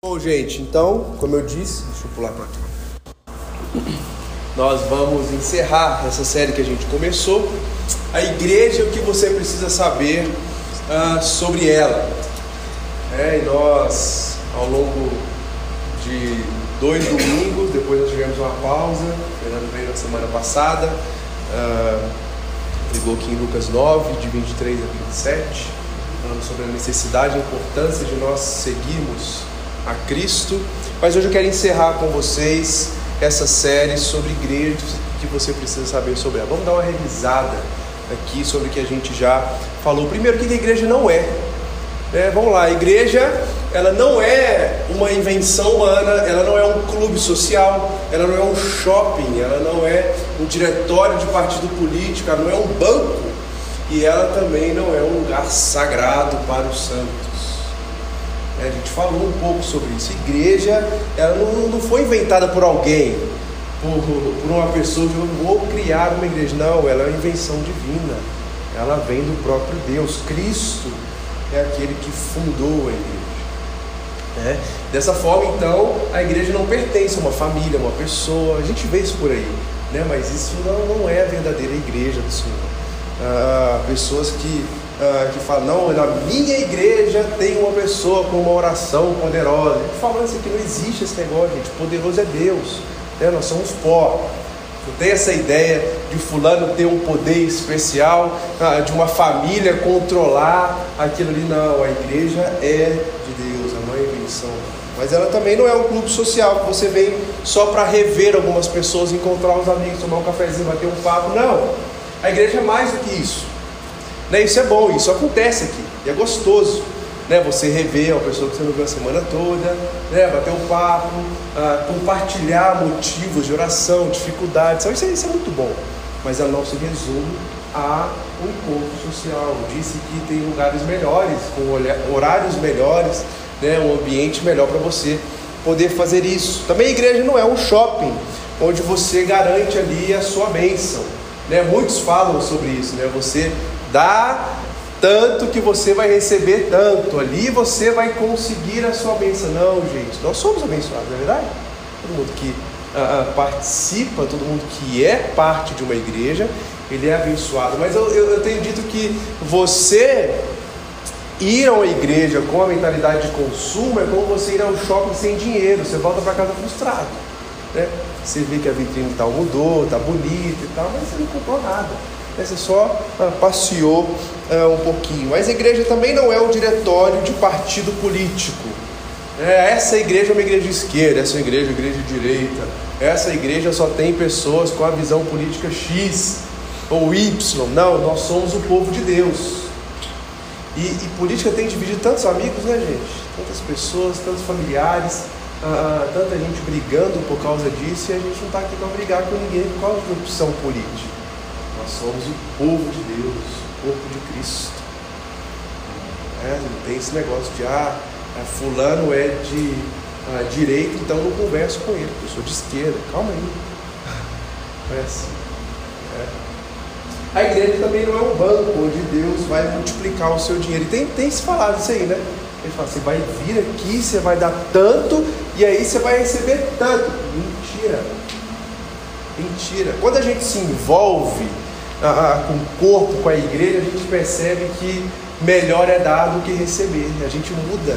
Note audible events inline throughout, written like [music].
Bom, gente, então, como eu disse, deixa eu pular para cá. Nós vamos encerrar essa série que a gente começou. A igreja, o que você precisa saber uh, sobre ela. É, e nós, ao longo de dois domingos, depois nós tivemos uma pausa. O Fernando veio na semana passada, uh, ligou aqui em Lucas 9, de 23 a 27, falando sobre a necessidade e a importância de nós seguirmos a Cristo. Mas hoje eu quero encerrar com vocês essa série sobre igrejas que você precisa saber sobre ela. Vamos dar uma revisada aqui sobre o que a gente já falou. Primeiro, o que a igreja não é. é vamos lá, a igreja ela não é uma invenção humana, ela não é um clube social, ela não é um shopping, ela não é um diretório de partido político, ela não é um banco e ela também não é um lugar sagrado para os santos. É, a gente falou um pouco sobre isso. Igreja, ela não, não foi inventada por alguém, por, por uma pessoa que vou criar uma igreja. Não, ela é uma invenção divina. Ela vem do próprio Deus. Cristo é aquele que fundou a igreja. É. Dessa forma, então, a igreja não pertence a uma família, a uma pessoa. A gente vê isso por aí, né? mas isso não, não é a verdadeira igreja do Senhor. Ah, pessoas que uh, que fala, não, na minha igreja tem uma pessoa com uma oração poderosa. Falando isso aqui, não existe esse negócio, gente. Poderoso é Deus. Né? Nós somos pó. Não tem essa ideia de fulano ter um poder especial, uh, de uma família controlar aquilo ali. Não, a igreja é de Deus, é uma invenção. Mas ela também não é um clube social que você vem só para rever algumas pessoas, encontrar os amigos, tomar um cafezinho, bater um papo. Não. A igreja é mais do que isso. Né? Isso é bom, isso acontece aqui, e é gostoso. Né? Você rever uma pessoa que você não viu a semana toda, né? bater um papo, ah, compartilhar motivos de oração, dificuldades, isso é, isso é muito bom. Mas ela não se resume a um encontro social. Disse que tem lugares melhores, com horários melhores, né? um ambiente melhor para você poder fazer isso. Também a igreja não é um shopping onde você garante ali a sua bênção. Né? Muitos falam sobre isso, né? Você Dá tanto que você vai receber tanto. Ali você vai conseguir a sua bênção. Não, gente, nós somos abençoados, não é verdade? Todo mundo que uh, participa, todo mundo que é parte de uma igreja, ele é abençoado. Mas eu, eu, eu tenho dito que você ir a uma igreja com a mentalidade de consumo é como você ir ao shopping sem dinheiro. Você volta para casa frustrado. Né? Você vê que a vitrine tal mudou, tá bonita e tal, mas você não comprou nada você só ah, passeou ah, um pouquinho. Mas a igreja também não é um diretório de partido político. É, essa igreja é uma igreja de esquerda, essa igreja é uma igreja de direita. Essa igreja só tem pessoas com a visão política X ou Y. Não, nós somos o povo de Deus. E, e política tem dividido tantos amigos, né, gente? Tantas pessoas, tantos familiares, ah, ah tanta gente brigando por causa disso, e a gente não está aqui para brigar com ninguém por causa de opção política. Nós somos o povo de Deus, o corpo de Cristo. É, não tem esse negócio de, ah, é, fulano é de ah, então não converso com ele, eu sou de esquerda. Calma aí. Não [laughs] é assim. É. A igreja também não é um banco onde Deus vai multiplicar o seu dinheiro. E tem, tem se falado isso aí, né? Ele fala, você vai vir aqui, você vai dar tanto, e aí você vai receber tanto. Mentira. Mentira. Quando a gente se envolve com o corpo, com a igreja, a gente percebe que melhor é dar do que receber. A gente muda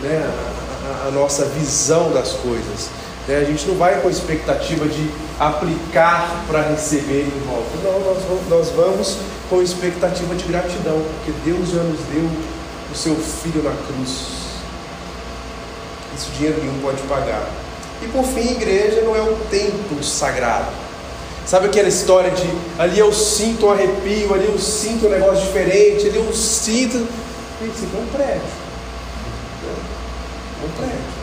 né, a, a, a nossa visão das coisas. Né? A gente não vai com a expectativa de aplicar para receber em volta. Não, nós vamos, nós vamos com expectativa de gratidão, porque Deus já nos deu o seu Filho na cruz. Isso dinheiro nenhum pode pagar. E por fim, igreja não é um templo sagrado. Sabe aquela história de ali eu sinto um arrepio, ali eu sinto um negócio diferente, ali eu sinto. Isso aqui é um prédio. É um prédio.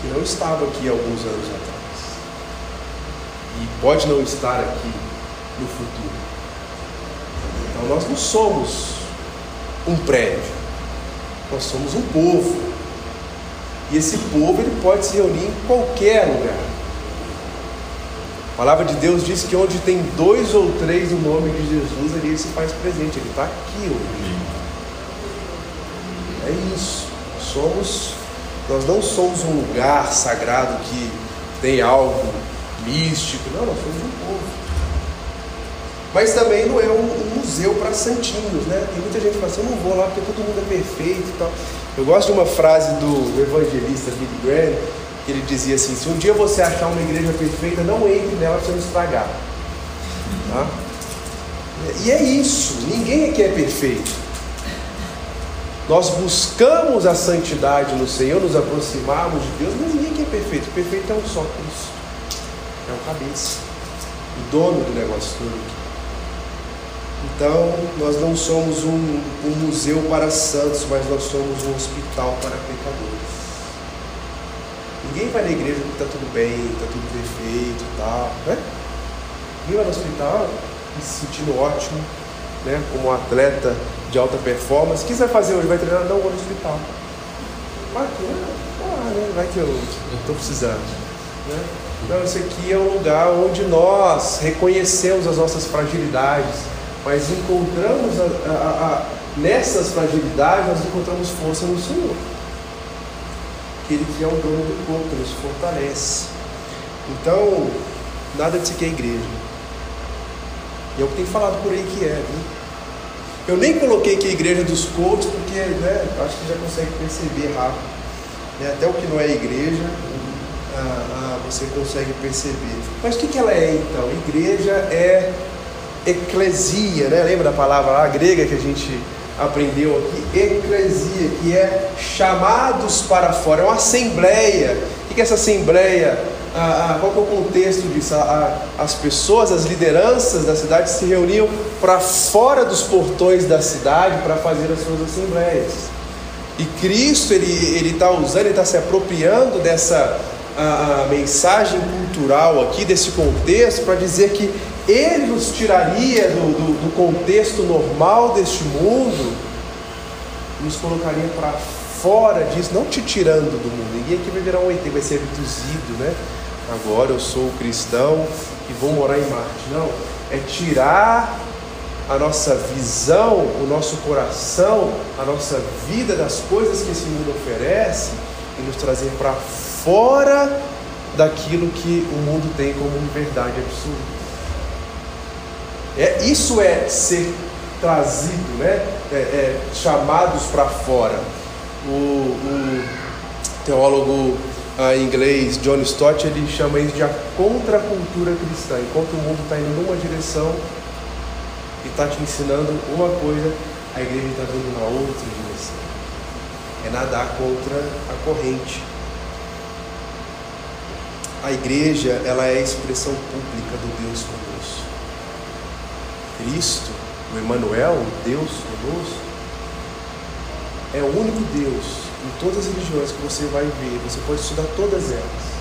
Que não estava aqui alguns anos atrás. E pode não estar aqui no futuro. Então nós não somos um prédio. Nós somos um povo. E esse povo ele pode se reunir em qualquer lugar. A palavra de Deus diz que onde tem dois ou três no nome de Jesus, ele se faz presente, ele está aqui hoje. É isso. Somos Nós não somos um lugar sagrado que tem algo místico. Não, nós somos um povo. Mas também não é um, um museu para santinhos, né? Tem muita gente que fala assim, eu não vou lá porque todo mundo é perfeito e tal. Eu gosto de uma frase do evangelista Billy Graham, que ele dizia assim, se um dia você achar uma igreja perfeita, não entre nela para não estragar. Tá? E é isso, ninguém aqui é perfeito. Nós buscamos a santidade no Senhor, nos aproximarmos de Deus, mas ninguém aqui é perfeito. O perfeito é um só Cristo. É o cabeça, o dono do negócio todo. Então, nós não somos um, um museu para santos, mas nós somos um hospital para pecadores. Ninguém vai na igreja porque está tudo bem, está tudo perfeito e tal, né? Ninguém vai no hospital se sentindo ótimo, né? Como um atleta de alta performance. O que você vai fazer hoje? Vai treinar? Não, vou no hospital. Vai que, ah, né? vai que eu estou precisando. Né? Então, esse aqui é um lugar onde nós reconhecemos as nossas fragilidades, mas encontramos a, a, a, nessas fragilidades, nós encontramos força no Senhor. Aquele que é o dono do corpo, que nos fortalece. Então, nada de que é igreja. E é o que tem falado por aí que é. Viu? Eu nem coloquei aqui a igreja dos coaches, porque né, acho que já consegue perceber rápido. Né? Até o que não é igreja, ah, ah, você consegue perceber. Mas o que, que ela é então? Igreja é eclesia, né? lembra da palavra lá, grega que a gente aprendeu aqui? Eclesia, que é chamados para fora, é uma assembleia. O que é essa assembleia? Ah, ah, qual é o contexto disso? Ah, as pessoas, as lideranças da cidade se reuniam para fora dos portões da cidade para fazer as suas assembleias. E Cristo ele está usando, ele está se apropriando dessa a, a mensagem cultural aqui, desse contexto, para dizer que ele nos tiraria do, do, do contexto normal deste mundo, nos colocaria para fora disso, não te tirando do mundo. Ninguém aqui vai virar um ET, vai ser abduzido, né? agora eu sou cristão e vou morar em Marte. Não, é tirar a nossa visão, o nosso coração, a nossa vida das coisas que esse mundo oferece e nos trazer para fora daquilo que o mundo tem como verdade absoluta. É, isso é ser trazido, né? É, é, chamados para fora. O, o teólogo em inglês, John Stott, ele chama isso de a contracultura cristã. Enquanto o mundo está indo numa direção e está te ensinando uma coisa, a igreja está vindo na outra direção. É nadar contra a corrente. A igreja, ela é a expressão pública do Deus conosco. Cristo, o Emmanuel, o Deus conosco, é o único Deus em todas as religiões que você vai ver, você pode estudar todas elas.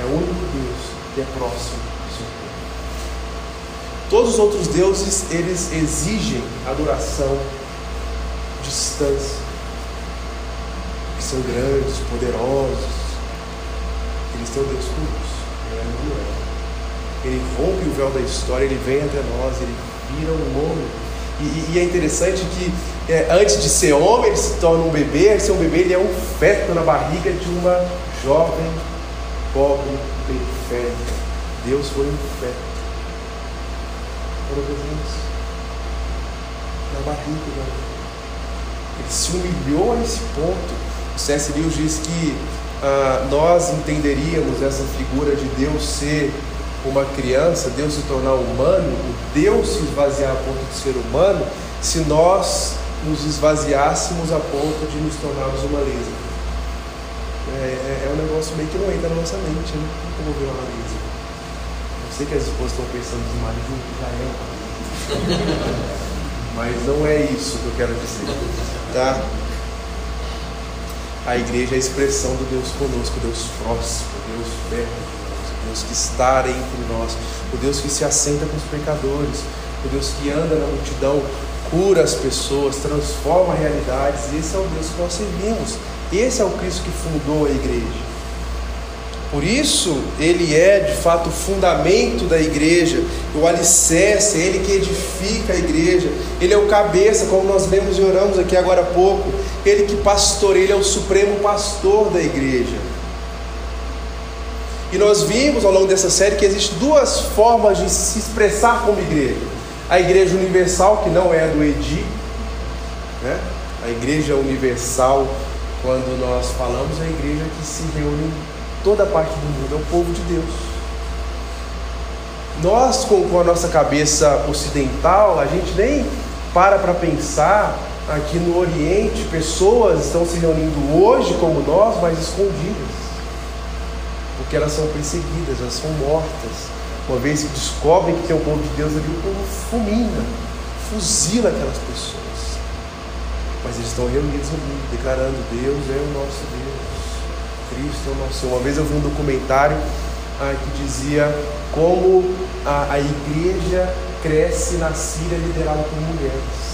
É o único Deus que é próximo do seu povo. Todos os outros deuses, eles exigem adoração, distância, que são grandes, poderosos. Eles têm o Deus conosco, é Ele rompe o véu da história, ele vem até nós, ele vira um homem. E, e é interessante que é, antes de ser homem, ele se torna um bebê, de ser um bebê, ele é um feto na barriga de uma jovem, pobre, periférica. Deus foi um feto. Na barriga. Né? Ele se humilhou a esse ponto. O C.S. Lewis diz que ah, nós entenderíamos essa figura de Deus ser uma criança, Deus se tornar humano, o Deus se esvaziar a ponto de ser humano, se nós nos esvaziássemos a ponto de nos tornarmos uma lesma. É, é, é, um negócio meio que não entra na nossa mente, né? Como ver uma lesma? Eu sei que as esposas estão pensando de marido já é uma [laughs] Mas não é isso que eu quero dizer. Tá? A igreja é a expressão do Deus conosco, Deus próximo, Deus perto Deus que está entre nós, o Deus que se assenta com os pecadores, o Deus que anda na multidão cura as pessoas, transforma realidades. Esse é o Deus que nós servimos. Esse é o Cristo que fundou a igreja. Por isso, ele é de fato o fundamento da igreja, o alicerce, é ele que edifica a igreja, ele é o cabeça, como nós lemos e oramos aqui agora há pouco. ele que pastoreia, ele é o supremo pastor da igreja. E nós vimos ao longo dessa série que existem duas formas de se expressar como igreja. A igreja universal, que não é do Edi, né? a igreja universal, quando nós falamos, é a igreja que se reúne em toda parte do mundo, é o povo de Deus. Nós, com a nossa cabeça ocidental, a gente nem para para pensar aqui no Oriente, pessoas estão se reunindo hoje como nós, mas escondidas porque elas são perseguidas, elas são mortas. Uma vez que descobrem que tem um povo de Deus ali, o povo fulmina, fuzila aquelas pessoas. Mas eles estão reunidos ali, declarando: Deus é o nosso Deus, Cristo é o nosso Senhor. Uma vez eu vi um documentário ah, que dizia como a, a igreja cresce na Síria liderada por mulheres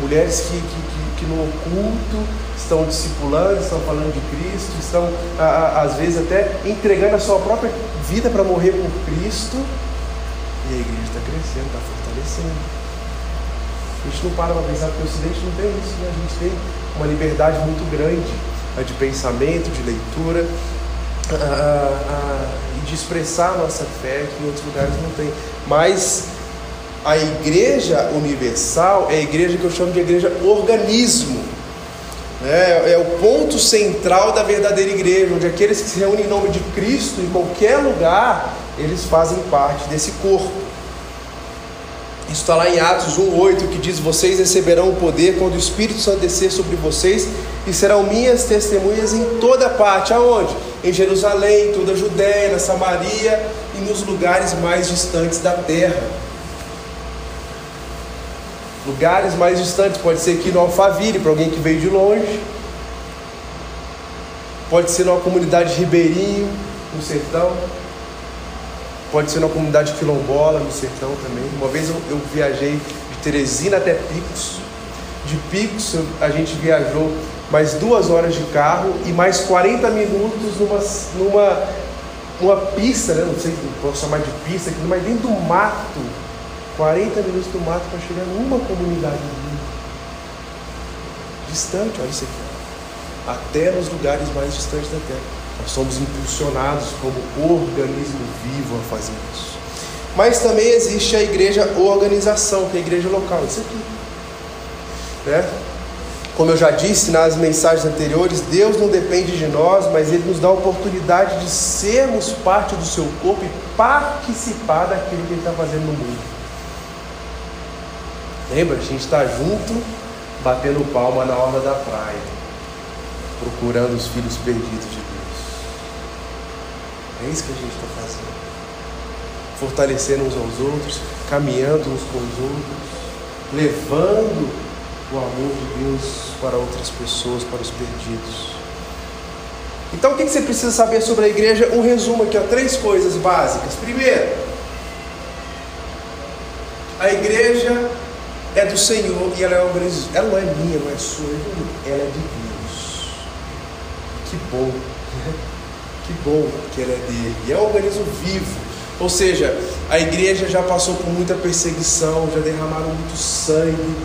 mulheres que, que, que, que, no oculto estão discipulando, estão falando de Cristo, estão a, a, às vezes até entregando a sua própria vida para morrer por Cristo. E a igreja está crescendo, está fortalecendo. A gente não para para pensar porque o Ocidente não tem isso, né? a gente tem uma liberdade muito grande né, de pensamento, de leitura e de expressar a nossa fé que em outros lugares não tem. Mas a igreja universal é a igreja que eu chamo de igreja organismo. É, é, o ponto central da verdadeira igreja, onde aqueles que se reúnem em nome de Cristo, em qualquer lugar, eles fazem parte desse corpo. Isso está lá em Atos 1,8 que diz: Vocês receberão o poder quando o Espírito Santo descer sobre vocês e serão minhas testemunhas em toda parte. Aonde? Em Jerusalém, toda a Judéia, na Samaria e nos lugares mais distantes da terra lugares mais distantes, pode ser aqui no Alphaville, para alguém que veio de longe, pode ser numa comunidade ribeirinho, no sertão, pode ser numa comunidade quilombola, no sertão também. Uma vez eu, eu viajei de Teresina até Picos, de Picos a gente viajou mais duas horas de carro e mais 40 minutos numa, numa uma pista, né? não sei se posso chamar de pista, mas dentro do mato, 40 minutos do mato para chegar numa comunidade distante, olha isso aqui, até nos lugares mais distantes da Terra. Nós somos impulsionados como organismo vivo a fazer isso. Mas também existe a igreja organização, que é a igreja local, isso aqui. Né? Como eu já disse nas mensagens anteriores, Deus não depende de nós, mas Ele nos dá a oportunidade de sermos parte do seu corpo e participar daquilo que Ele está fazendo no mundo. Lembra? A gente está junto, batendo palma na hora da praia, procurando os filhos perdidos de Deus. É isso que a gente está fazendo. Fortalecendo uns aos outros, caminhando uns com os outros, levando o amor de Deus para outras pessoas, para os perdidos. Então, o que você precisa saber sobre a igreja? Um resumo aqui, ó, três coisas básicas. Primeiro, a igreja é do Senhor e ela é organizada. Ela não é minha, não é sua, ela é de Deus. Que bom, [laughs] que bom que ela é dele. E é um organismo vivo. Ou seja, a igreja já passou por muita perseguição, já derramaram muito sangue,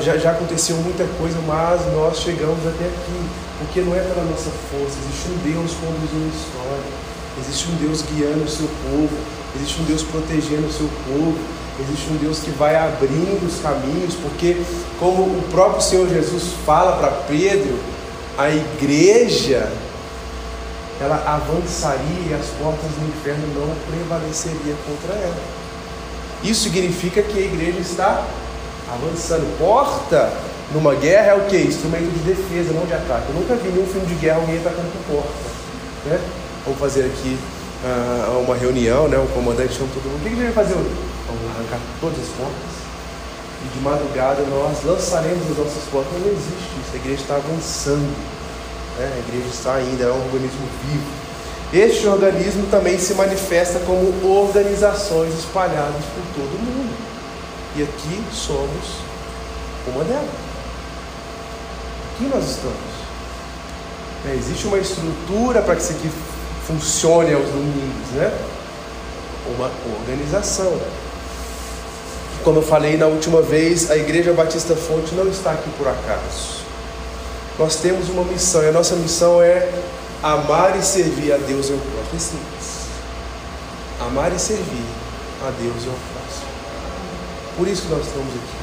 já, já aconteceu muita coisa, mas nós chegamos até aqui, porque não é pela nossa força, existe um Deus conduzindo a história, existe um Deus guiando o seu povo, existe um Deus protegendo o seu povo, Existe um Deus que vai abrindo os caminhos, porque, como o próprio Senhor Jesus fala para Pedro, a igreja ela avançaria e as portas do inferno não prevaleceriam contra ela. Isso significa que a igreja está avançando. Porta numa guerra é o que? Instrumento de defesa, não de ataque. Eu nunca vi nenhum filme de guerra alguém atacando por porta. Né? Vamos fazer aqui uh, uma reunião, né? o comandante chama todo mundo. O que a gente vai fazer hoje? Vamos arrancar todas as portas. E de madrugada nós lançaremos as nossas portas. Não existe isso. A igreja está avançando. Né? A igreja está ainda, é um organismo vivo. Este organismo também se manifesta como organizações espalhadas por todo o mundo. E aqui somos uma delas. Aqui nós estamos. É, existe uma estrutura para que isso aqui funcione aos domingos, né? Uma organização. Como eu falei na última vez, a Igreja Batista Fonte não está aqui por acaso. Nós temos uma missão, e a nossa missão é amar e servir a Deus e ao próximo. É simples. Amar e servir a Deus e ao próximo. Por isso que nós estamos aqui.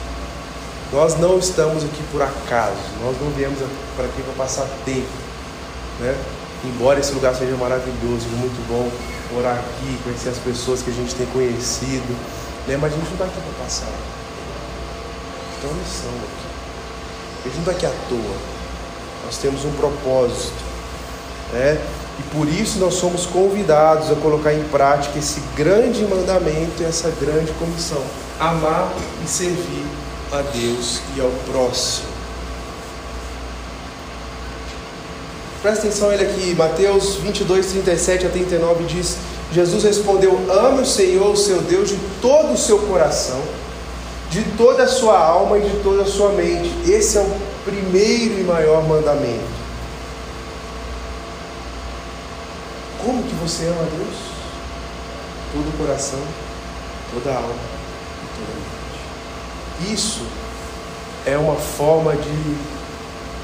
Nós não estamos aqui por acaso, nós não viemos para aqui para passar tempo. Né? Embora esse lugar seja maravilhoso, muito bom morar aqui, conhecer as pessoas que a gente tem conhecido, mas a gente não está aqui para passar. Tem uma missão aqui. A gente não está aqui à toa. Nós temos um propósito. Né? E por isso nós somos convidados a colocar em prática esse grande mandamento e essa grande comissão: amar e servir a Deus e ao próximo. Presta atenção ele aqui, Mateus 22, 37 a 39 diz: Jesus respondeu: Ame o Senhor, seu Deus, de todo o seu coração, de toda a sua alma e de toda a sua mente. Esse é o primeiro e maior mandamento. Como que você ama a Deus? Todo o coração, toda a alma e toda a mente. Isso é uma forma de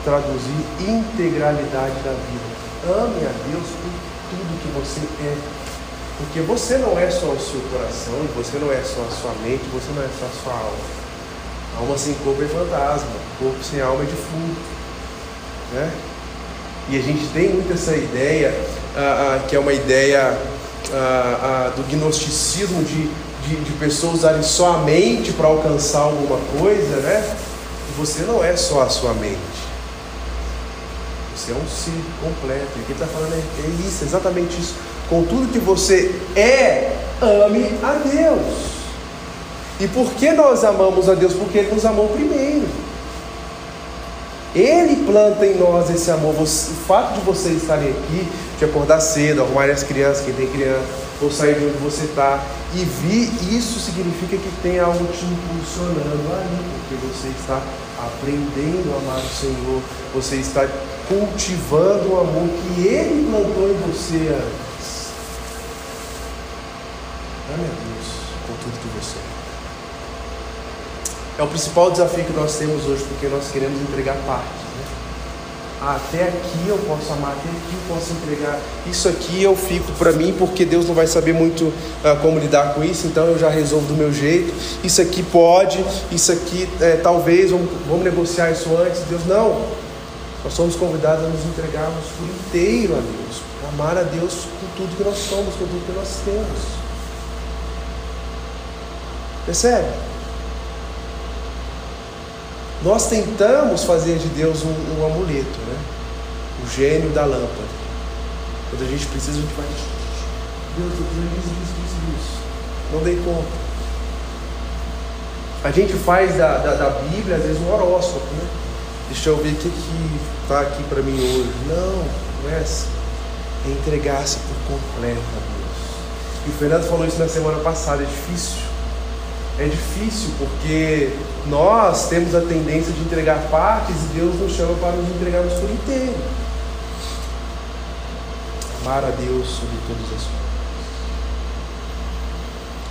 traduzir integralidade da vida. Ame a Deus por tudo que você é. Porque você não é só o seu coração, você não é só a sua mente, você não é só a sua alma. Alma sem corpo é fantasma, corpo sem alma é defunto. Né? E a gente tem muito essa ideia, ah, ah, que é uma ideia ah, do gnosticismo de, de, de pessoas usarem só a mente para alcançar alguma coisa, né? Você não é só a sua mente. Você é um ser completo. E quem está falando é, é isso, exatamente isso. Com tudo que você é, ame a Deus. E por que nós amamos a Deus? Porque Ele nos amou primeiro. Ele planta em nós esse amor. o fato de você estarem aqui, de acordar cedo, arrumar as crianças, quem tem criança, ou sair de onde você está, e vir, isso significa que tem algo te impulsionando ali, porque você está aprendendo a amar o Senhor, você está cultivando o amor que Ele plantou em você antes. A Deus com tudo que você é. É o principal desafio que nós temos hoje, porque nós queremos entregar partes. Né? Até aqui eu posso amar, até aqui eu posso entregar. Isso aqui eu fico para mim, porque Deus não vai saber muito ah, como lidar com isso, então eu já resolvo do meu jeito. Isso aqui pode, isso aqui é, talvez, vamos, vamos negociar isso antes. Deus, não. Nós somos convidados a nos entregarmos por inteiro a Deus, amar a Deus com tudo que nós somos, com tudo que nós temos. Percebe? Nós tentamos fazer de Deus um, um amuleto, né? O gênio da lâmpada. Quando a gente precisa, a gente vai. Deus, eu preciso disso, disso, disso, disso. Não dei conta. A gente faz da, da, da Bíblia, às vezes, um horóscopo, né? Deixa eu ver o que está aqui para mim hoje. Não, não é assim. É entregar-se por completo a Deus. E o Fernando falou isso na semana passada, é difícil. É difícil porque nós temos a tendência de entregar partes e Deus nos chama para nos entregarmos por inteiro. Amar a Deus sobre todas as coisas.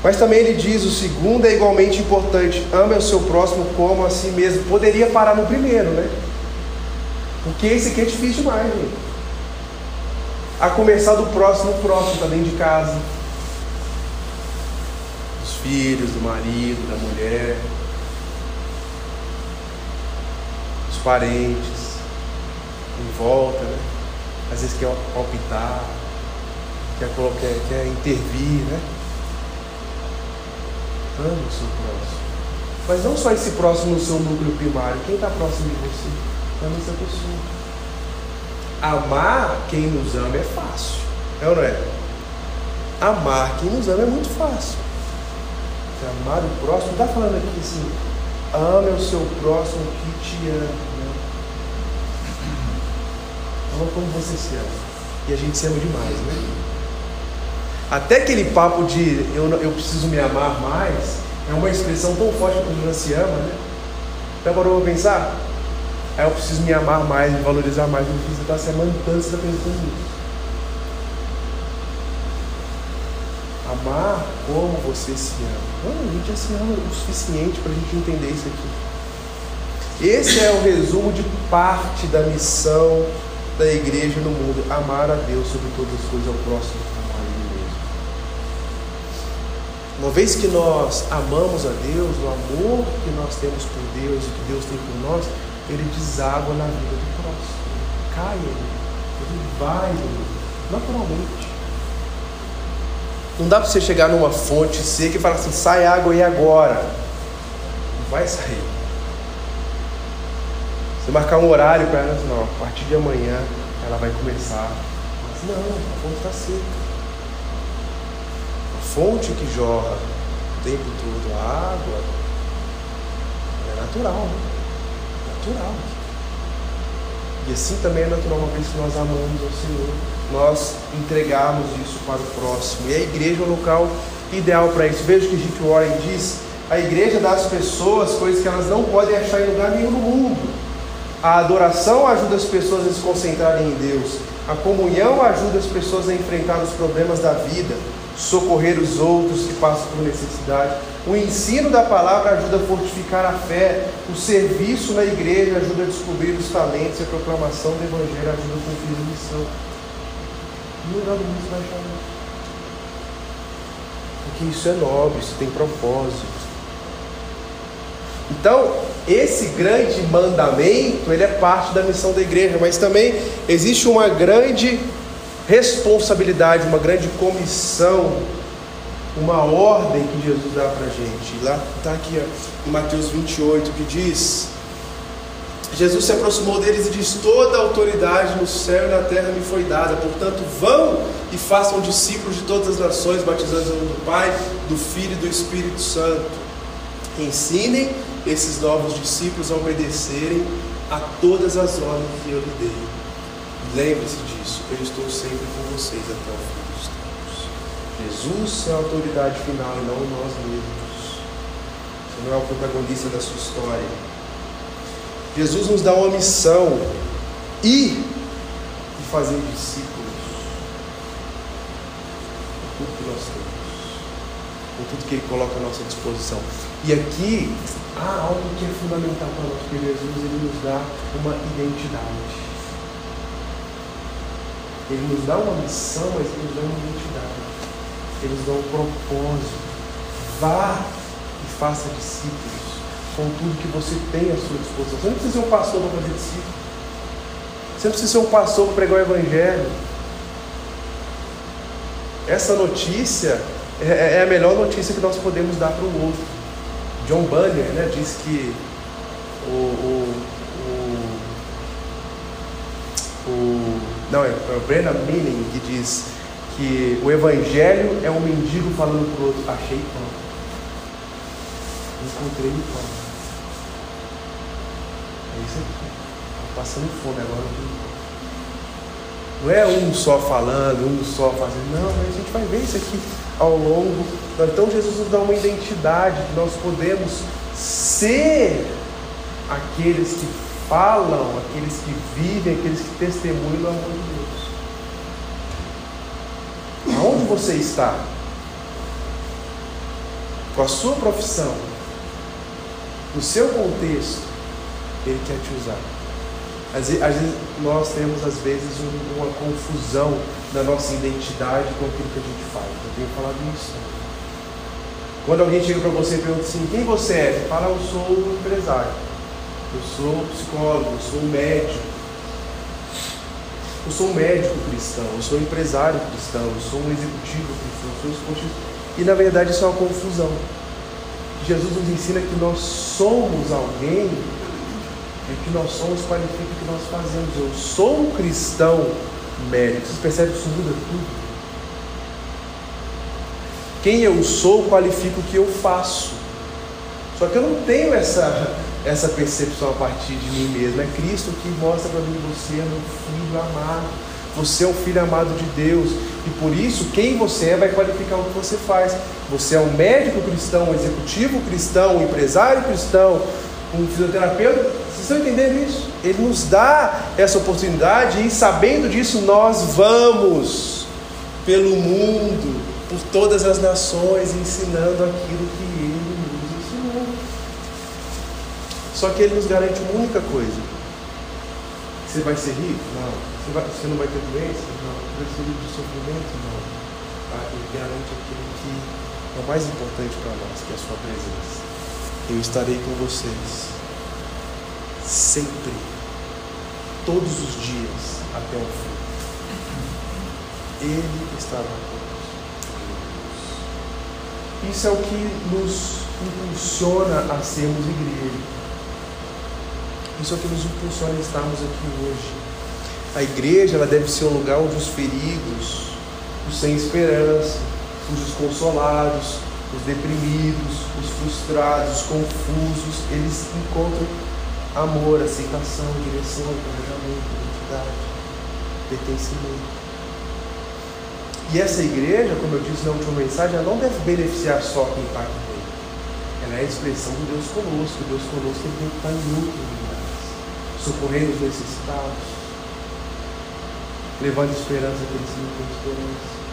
Mas também ele diz: o segundo é igualmente importante. Ame o seu próximo como a si mesmo. Poderia parar no primeiro, né? Porque esse aqui é difícil demais, gente. A começar do próximo, próximo, tá dentro de casa. Filhos, do marido, da mulher. Dos parentes. Em volta, né? Às vezes quer palpitar, quer, quer, quer intervir, né? Ame o seu próximo. Mas não só esse próximo no seu núcleo primário. Quem está próximo de você? Ame essa pessoa. Amar quem nos ama é fácil. É ou não é? Amar quem nos ama é muito fácil. Você amar o próximo, está falando aqui assim, ame o seu próximo que te ama. Né? Ama como você se ama. E a gente se ama demais, né? Até aquele papo de eu, eu preciso me amar mais é uma expressão tão forte quando não se ama, né? Já parou para pensar? Aí eu preciso me amar mais, me valorizar mais. Não precisa estar se amando tanto, você está pensando nisso. Amar como você se ama. Não, a gente já se ama o suficiente para a gente entender isso aqui. Esse é o resumo de parte da missão da igreja no mundo: amar a Deus sobre todas as coisas, ao próximo como a Ele mesmo. Uma vez que nós amamos a Deus, o amor que nós temos por Deus e que Deus tem por nós, ele deságua na vida do próximo. Cai ele. Ele vai naturalmente. Não dá para você chegar numa fonte seca e falar assim, sai água e agora. Não vai sair. Você marcar um horário para ela, não, a partir de amanhã ela vai começar. Mas não, a fonte está seca. A fonte que jorra o tempo todo a água é natural, né? Natural. E assim também é natural, uma vez que nós amamos ao Senhor, nós entregarmos isso para o próximo. E a igreja é o local ideal para isso. Veja o que Rick Warren diz: a igreja dá às pessoas coisas que elas não podem achar em lugar nenhum no mundo. A adoração ajuda as pessoas a se concentrarem em Deus. A comunhão ajuda as pessoas a enfrentar os problemas da vida, socorrer os outros que passam por necessidade. O ensino da palavra ajuda a fortificar a fé. O serviço na igreja ajuda a descobrir os talentos. E a proclamação do evangelho ajuda a cumprir a missão. Lugar do mundo você vai achar isso. Porque isso é nobre, isso tem propósito. Então, esse grande mandamento, ele é parte da missão da igreja, mas também existe uma grande responsabilidade, uma grande comissão, uma ordem que Jesus dá para a gente. Lá está aqui em Mateus 28 que diz: Jesus se aproximou deles e diz: Toda a autoridade no céu e na terra me foi dada, portanto, vão e façam discípulos de todas as nações, batizando em nome do Pai, do Filho e do Espírito Santo. Ensinem esses novos discípulos a obedecerem a todas as ordens que eu lhe dei. Lembre-se disso, eu estou sempre com vocês até o fim dos tempos. Jesus é a autoridade final e não nós mesmos. Você não é o protagonista da sua história. Jesus nos dá uma missão ir e fazer discípulos com tudo que nós temos, com tudo que Ele coloca à nossa disposição. E aqui há algo que é fundamental para nós, porque Jesus ele nos dá uma identidade. Ele nos dá uma missão, mas ele nos dá uma identidade. Ele nos dá um propósito. Vá e faça discípulos com tudo que você tem à sua disposição. Você não precisa ser um pastor para fazer discípulo. Você não precisa ser um pastor para pregar o evangelho. Essa notícia é, é a melhor notícia que nós podemos dar para o outro. John Bunyan né, diz que o, o, o, o não, é, é o Brennan Manning que diz que o evangelho é um mendigo falando para o outro, achei pão. Encontrei pão. É isso aqui. Passando fome agora. Não é um só falando, um só fazendo. Não, mas a gente vai ver isso aqui ao longo. Então Jesus nos dá uma identidade que nós podemos ser aqueles que falam, aqueles que vivem, aqueles que testemunham o amor de Deus. Aonde você está? Com a sua profissão, no seu contexto, Ele quer te usar. Às vezes, nós temos, às vezes, uma confusão na nossa identidade com aquilo que a gente faz. Eu tenho falado isso. Quando alguém chega para você e pergunta assim, quem você é? Você fala, eu sou um empresário, eu sou psicólogo, eu sou um médico, eu sou um médico cristão, eu sou um empresário cristão, eu sou um executivo cristão, eu sou um. E na verdade isso é uma confusão. Jesus nos ensina que nós somos alguém e que nós somos qualifica o que nós fazemos. Eu sou um cristão médico. Vocês percebem que isso muda tudo? Quem eu sou qualifica o que eu faço. Só que eu não tenho essa, essa percepção a partir de mim mesmo. É Cristo que mostra para mim: você é meu filho amado. Você é um filho amado de Deus. E por isso, quem você é vai qualificar o que você faz. Você é um médico cristão, um executivo cristão, um empresário cristão, um fisioterapeuta. Vocês estão entendendo isso? Ele nos dá essa oportunidade e, sabendo disso, nós vamos pelo mundo por todas as nações, ensinando aquilo que Ele nos ensinou. Só que Ele nos garante uma única coisa: você vai ser rico? Não. Você, vai, você não vai ter doença? Não. Você vai ser livre de sofrimento? Não. Ah, ele garante aquilo que é o mais importante para nós, que é a sua presença. Eu estarei com vocês sempre, todos os dias, até o fim. Ele estará conosco. Isso é o que nos impulsiona a sermos igreja. Isso é o que nos impulsiona a estarmos aqui hoje. A igreja ela deve ser um lugar onde os feridos, os sem esperança, os desconsolados, os deprimidos, os frustrados, os confusos, eles encontram amor, aceitação, direção, encorajamento, identidade, pertencimento. E essa igreja, como eu disse na última mensagem, ela não deve beneficiar só quem está aqui dentro. Ela é a expressão de Deus conosco. Deus conosco tem que estar em outros lugares, socorrendo os necessitados, levando esperança àqueles que não têm esperança,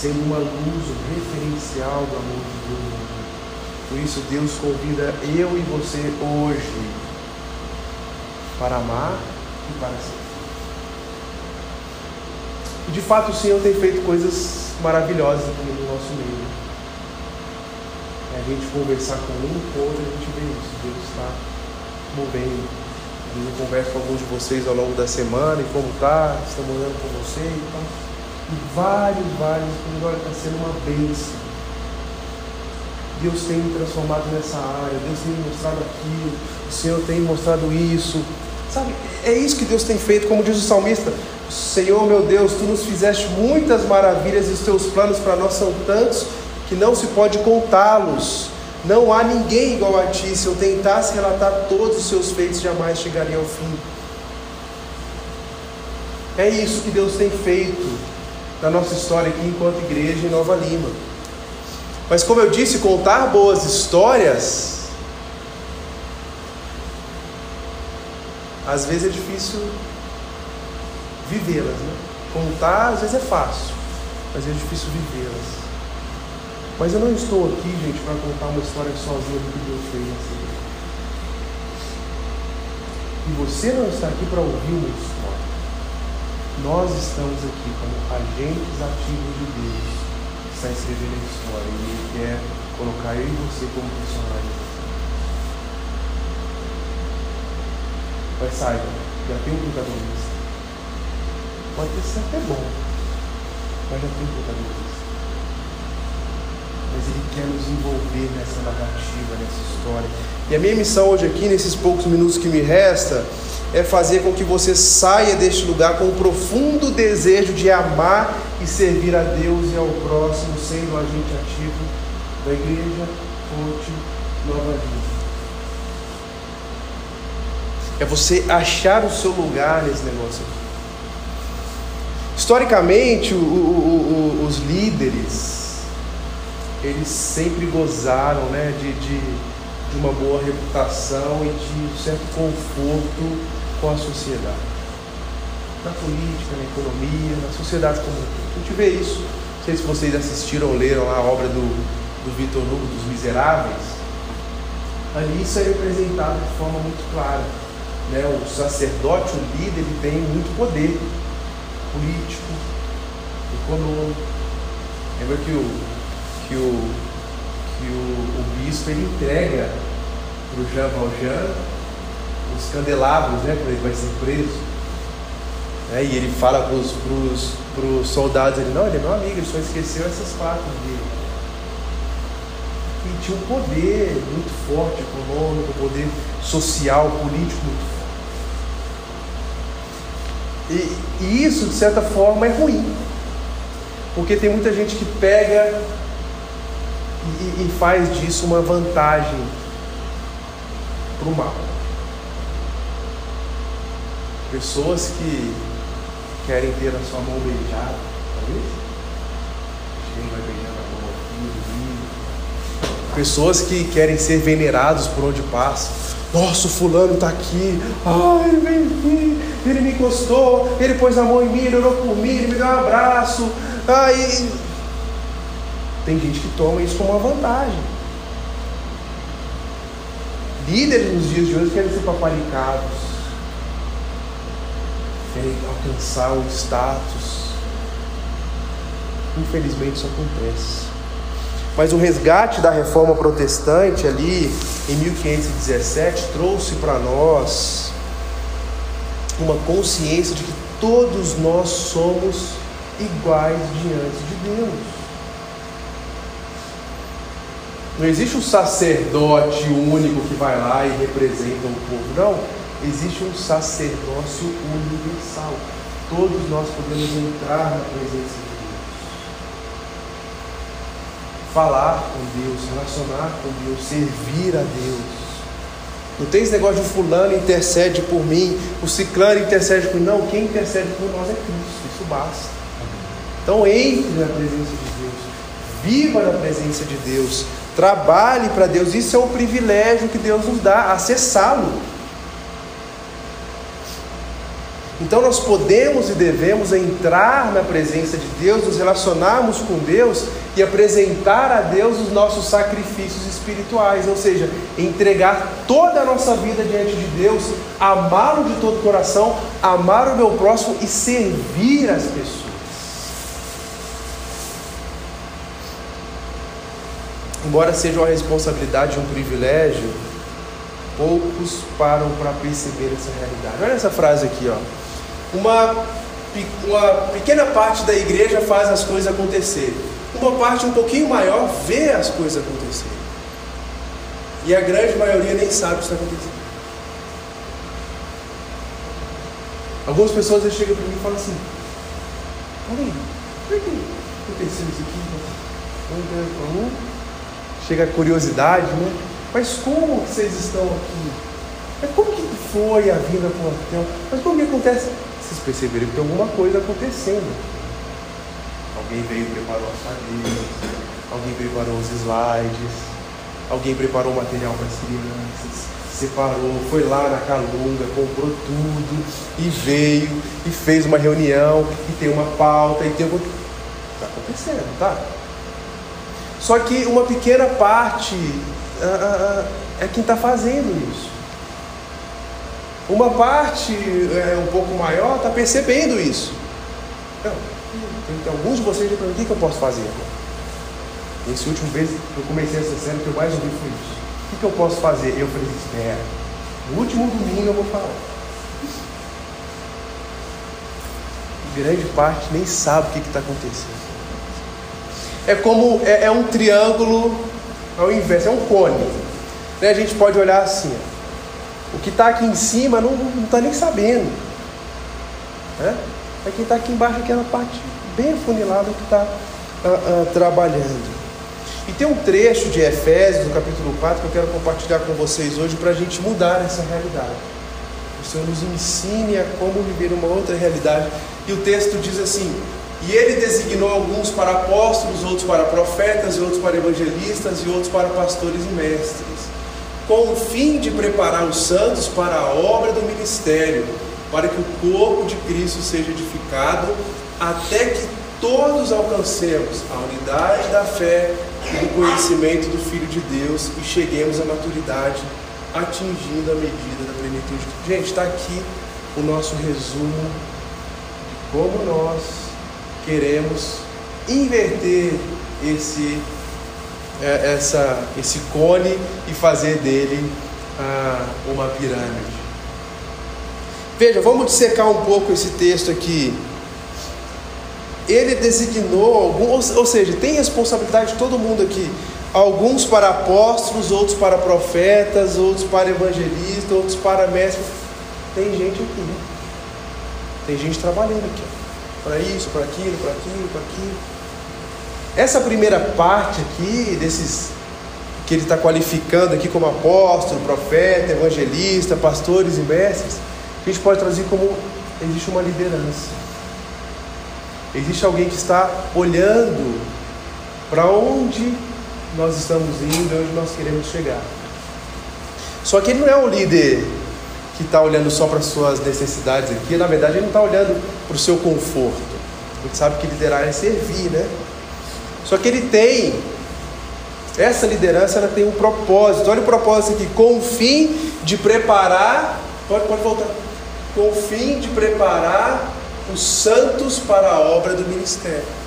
sendo uma luz, um referencial do amor de Deus. Por isso, Deus convida eu e você hoje para amar e para ser. E de fato o Senhor tem feito coisas maravilhosas aqui no nosso meio. É a gente conversar com um, com outro, a gente vê isso. Deus está movendo. Eu converso com alguns de vocês ao longo da semana e como está, estamos olhando com você e tal. E vários, vários, olha, está sendo uma bênção. Deus tem me transformado nessa área, Deus tem me mostrado aquilo, o Senhor tem mostrado isso. Sabe, é isso que Deus tem feito, como diz o salmista: Senhor meu Deus, tu nos fizeste muitas maravilhas e os teus planos para nós são tantos que não se pode contá-los. Não há ninguém igual a ti. Se eu tentasse relatar todos os seus feitos, jamais chegaria ao fim. É isso que Deus tem feito na nossa história aqui enquanto igreja em Nova Lima. Mas como eu disse, contar boas histórias às vezes é difícil vivê-las. Né? Contar às vezes é fácil, mas é difícil vivê-las. Mas eu não estou aqui, gente, para contar uma história sozinha do que Deus fez assim. E você não está aqui para ouvir uma história. Nós estamos aqui como agentes ativos de Deus que está escrevendo a história e Ele quer colocar eu e você como personagens. Mas saiba, já tem um protagonista. Pode ser até bom, mas já tem protagonista. Mas ele quer nos envolver nessa narrativa, nessa história. E a minha missão hoje aqui, nesses poucos minutos que me resta, é fazer com que você saia deste lugar com um profundo desejo de amar e servir a Deus e ao próximo, sendo um agente ativo da igreja Fonte Nova Vida. É você achar o seu lugar nesse negócio aqui. Historicamente, o, o, o, os líderes, eles sempre gozaram né, de, de, de uma boa reputação e de um certo conforto com a sociedade. Na política, na economia, na sociedade como um todo. A gente vê isso. Não sei se vocês assistiram ou leram a obra do, do Vitor Hugo, dos Miseráveis. Ali isso é representado de forma muito clara. Né? O sacerdote, o líder, ele tem muito poder político, econômico. Lembra que o, que o, que o, o bispo ele entrega para o Jean Valjean os candelabros, né, quando ele vai ser preso. É, e ele fala para os soldados, ele, não, ele é meu amigo, ele só esqueceu essas quatro dele. E tinha um poder muito forte, econômico, um poder social, político muito forte. E, e isso, de certa forma, é ruim. Porque tem muita gente que pega e, e faz disso uma vantagem para o mal. Pessoas que querem ter a sua mão beijada, talvez? Quem vai beijando a mão aqui, Pessoas que querem ser venerados por onde passam. Nossa, o fulano está aqui. Ai, ele veio aqui, ele me encostou, ele pôs a mão em mim, ele orou por mim, ele me deu um abraço. Ai. Tem gente que toma isso como uma vantagem. Líderes nos dias de hoje querem ser paparicados, querem alcançar o status. Infelizmente isso acontece. Mas o resgate da reforma protestante ali em 1517 trouxe para nós uma consciência de que todos nós somos iguais diante de Deus. Não existe um sacerdote único que vai lá e representa o povo, não. Existe um sacerdócio universal. Todos nós podemos entrar na presença de Deus, falar com Deus, relacionar com Deus, servir a Deus. Não tem esse negócio de fulano intercede por mim, o ciclano intercede por mim. Não, quem intercede por nós é Cristo, isso basta. Então entre na presença de Deus, viva na presença de Deus, trabalhe para Deus. Isso é um privilégio que Deus nos dá, acessá-lo. Então nós podemos e devemos entrar na presença de Deus, nos relacionarmos com Deus e apresentar a Deus os nossos sacrifícios espirituais, ou seja, entregar toda a nossa vida diante de Deus, amá-lo de todo o coração, amar o meu próximo e servir as pessoas. Embora seja uma responsabilidade e um privilégio, poucos param para perceber essa realidade. Olha essa frase aqui, ó. Uma, uma pequena parte da igreja faz as coisas acontecerem. Uma parte um pouquinho maior vê as coisas acontecerem. E a grande maioria nem sabe o que está acontecendo. Algumas pessoas chegam para mim e falam assim: Olha por que aconteceu isso aqui? Chega a curiosidade, né? Mas como vocês estão aqui? Mas como que foi a vida com o hotel? Mas como que acontece? Vocês perceberam que tem alguma coisa acontecendo. Alguém veio e preparou as cadeiras, alguém preparou os slides, alguém preparou material para as crianças, separou, foi lá na Calunga, comprou tudo e veio e fez uma reunião e tem uma pauta e tem um. Está acontecendo, tá? Só que uma pequena parte uh, uh, é quem está fazendo isso. Uma parte é, um pouco maior está percebendo isso. Então, alguns de vocês perguntam: o que, que eu posso fazer? Esse último que eu comecei essa série, que eu mais ouvi foi isso. O que, que eu posso fazer? Eu falei: espera, no último domingo eu vou falar. grande parte nem sabe o que está acontecendo. É como é, é, um triângulo ao invés, é um cone. Né? A gente pode olhar assim. Ó. O que está aqui em cima não está nem sabendo. Né? É quem está aqui embaixo, aquela parte bem afunilada que está uh, uh, trabalhando. E tem um trecho de Efésios, no capítulo 4, que eu quero compartilhar com vocês hoje para a gente mudar essa realidade. O Senhor nos ensine a como viver uma outra realidade. E o texto diz assim: E ele designou alguns para apóstolos, outros para profetas, e outros para evangelistas, e outros para pastores e mestres com o fim de preparar os santos para a obra do ministério, para que o corpo de Cristo seja edificado, até que todos alcancemos a unidade da fé e do conhecimento do Filho de Deus e cheguemos à maturidade, atingindo a medida da plenitude. Gente, está aqui o nosso resumo de como nós queremos inverter esse é, essa, esse cone e fazer dele ah, uma pirâmide. Veja, vamos dissecar um pouco esse texto aqui. Ele designou alguns, ou seja, tem responsabilidade de todo mundo aqui. Alguns para apóstolos, outros para profetas, outros para evangelistas, outros para mestres. Tem gente aqui, né? Tem gente trabalhando aqui. Para isso, para aquilo, para aquilo, para aquilo. Essa primeira parte aqui, desses que ele está qualificando aqui como apóstolo, profeta, evangelista, pastores e mestres, a gente pode trazer como existe uma liderança. Existe alguém que está olhando para onde nós estamos indo, onde nós queremos chegar. Só que ele não é o líder que está olhando só para as suas necessidades aqui, na verdade ele não está olhando para o seu conforto. A gente sabe que liderar é servir, né? Só que ele tem, essa liderança ela tem um propósito. Olha o propósito aqui, com o fim de preparar, pode, pode voltar, com o fim de preparar os santos para a obra do ministério.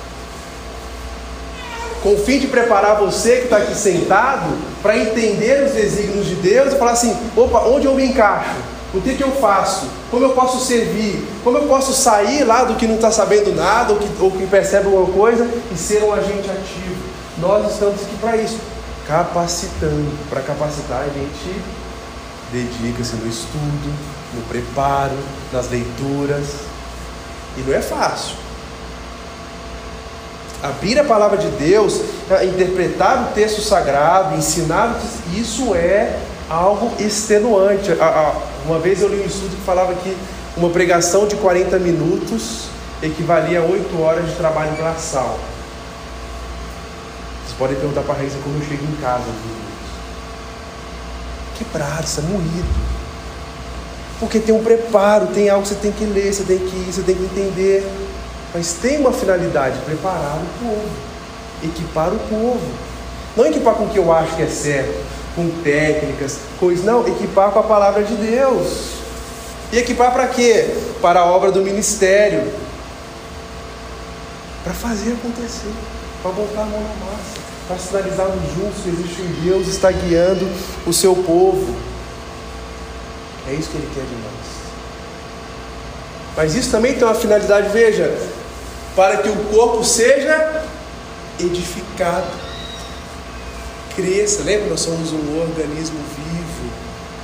Com o fim de preparar você que está aqui sentado para entender os desígnios de Deus e falar assim: opa, onde eu me encaixo? O que, que eu faço? Como eu posso servir? Como eu posso sair lá do que não está sabendo nada ou que, ou que percebe alguma coisa e ser um agente ativo? Nós estamos aqui para isso, capacitando. Para capacitar, a gente dedica-se no estudo, no preparo, nas leituras. E não é fácil. Abrir a palavra de Deus, interpretar o texto sagrado, ensinar, isso é algo extenuante. Uma vez eu li um estudo que falava que uma pregação de 40 minutos equivalia a 8 horas de trabalho braçal. Vocês podem perguntar para a Raíssa como eu chego em casa. Quebrado, está moído. Porque tem um preparo, tem algo que você tem que ler, você tem que ir, você tem que entender. Mas tem uma finalidade, preparar o povo, equipar o povo. Não equipar com o que eu acho que é certo, com técnicas, coisas. Não, equipar com a palavra de Deus. E equipar para quê? Para a obra do ministério. Para fazer acontecer, para botar a mão na massa, para sinalizarmos juntos que existe um Deus está guiando o seu povo. É isso que ele quer de nós. Mas isso também tem uma finalidade, veja, para que o corpo seja edificado, cresça. Lembra? Nós somos um organismo vivo,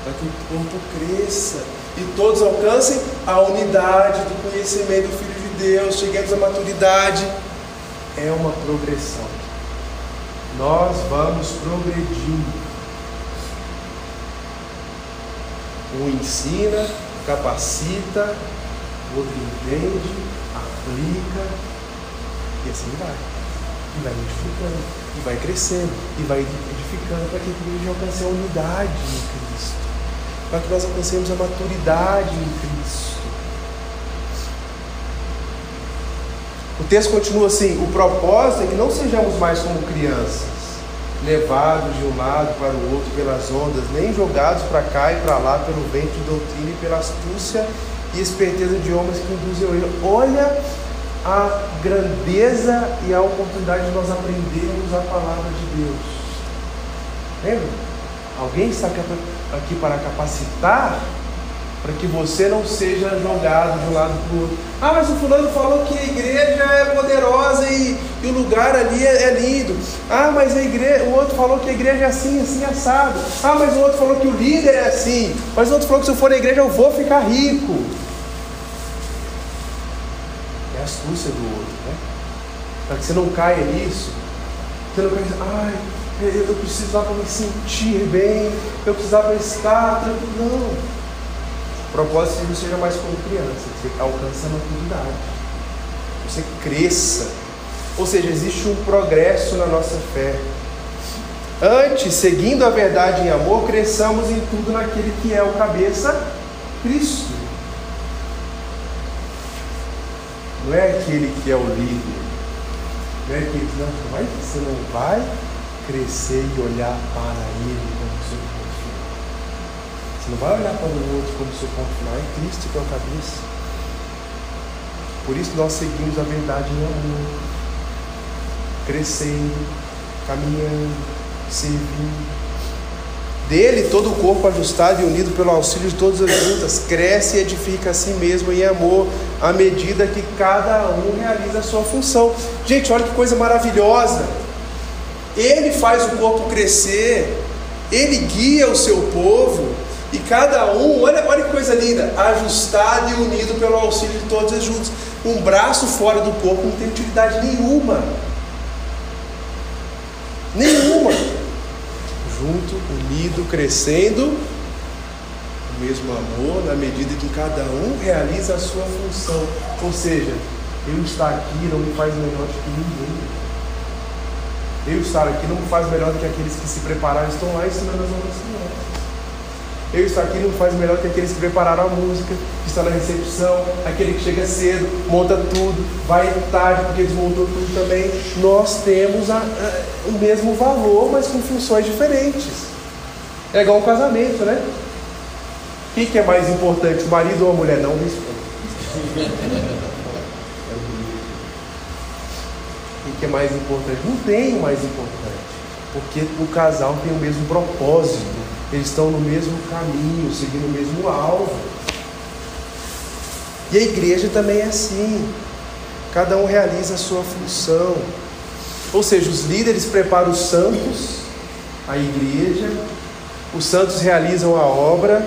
para que o corpo cresça e todos alcancem a unidade do conhecimento do Filho de Deus, cheguemos à maturidade. É uma progressão. Nós vamos progredindo. Um ensina, capacita, o outro entende, aplica, e assim vai. E vai edificando, e vai crescendo, e vai edificando para que a igreja alcance a unidade em Cristo, para que nós alcancemos a maturidade em Cristo. O texto continua assim: o propósito é que não sejamos mais como crianças levados de um lado para o outro pelas ondas, nem jogados para cá e para lá pelo vento de doutrina e pela astúcia e esperteza de homens que induzem o erro. Olha a grandeza e a oportunidade de nós aprendermos a palavra de Deus. Lembra? Alguém está aqui para capacitar para que você não seja jogado de um lado para o outro. Ah, mas o fulano falou que a igreja é poderosa e, e o lugar ali é, é, lindo. Ah, mas a igreja, o outro falou que a igreja é assim, assim, assado. Ah, mas o outro falou que o líder é assim. Mas o outro falou que se eu for na igreja eu vou ficar rico. É astúcia do outro, né? Para que você não caia nisso. Você não caia ai, eu precisava me sentir bem, eu precisava estar tranquilo. Não. O propósito você seja mais como criança, que você alcance a maturidade, você cresça. Ou seja, existe um progresso na nossa fé. Antes, seguindo a verdade em amor, cresçamos em tudo naquele que é o cabeça, Cristo. Não é aquele que é o líder. Não é aquele que não, você não vai crescer e olhar para ele não vai olhar para o outro como seu final, é Cristo que é o cabeça. Por isso nós seguimos a verdade em amor, crescendo, caminhando, servindo. Dele, todo o corpo ajustado e unido pelo auxílio de todas as juntas, cresce e edifica a si mesmo em amor, à medida que cada um realiza a sua função. Gente, olha que coisa maravilhosa! Ele faz o corpo crescer, ele guia o seu povo, e cada um, olha, olha que coisa linda, ajustado e unido pelo auxílio de todos eles juntos. Um braço fora do corpo não tem utilidade nenhuma. Nenhuma. Junto, unido, crescendo, o mesmo amor, na medida que cada um realiza a sua função. Ou seja, eu estar aqui não me faz melhor do que ninguém. Eu estar aqui não me faz melhor do que aqueles que se prepararam estão lá ensinando as outras. Eu estou aqui não faz melhor que aqueles que prepararam a música, que estão na recepção, aquele que chega cedo, monta tudo, vai tarde porque desmontou tudo também. Nós temos a, a, o mesmo valor, mas com funções diferentes. É igual um casamento, né? O que, que é mais importante, o marido ou a mulher? Não responde. O que é mais importante? Não tem o mais importante, porque o casal tem o mesmo propósito eles estão no mesmo caminho, seguindo o mesmo alvo. E a igreja também é assim. Cada um realiza a sua função. Ou seja, os líderes preparam os santos, a igreja, os santos realizam a obra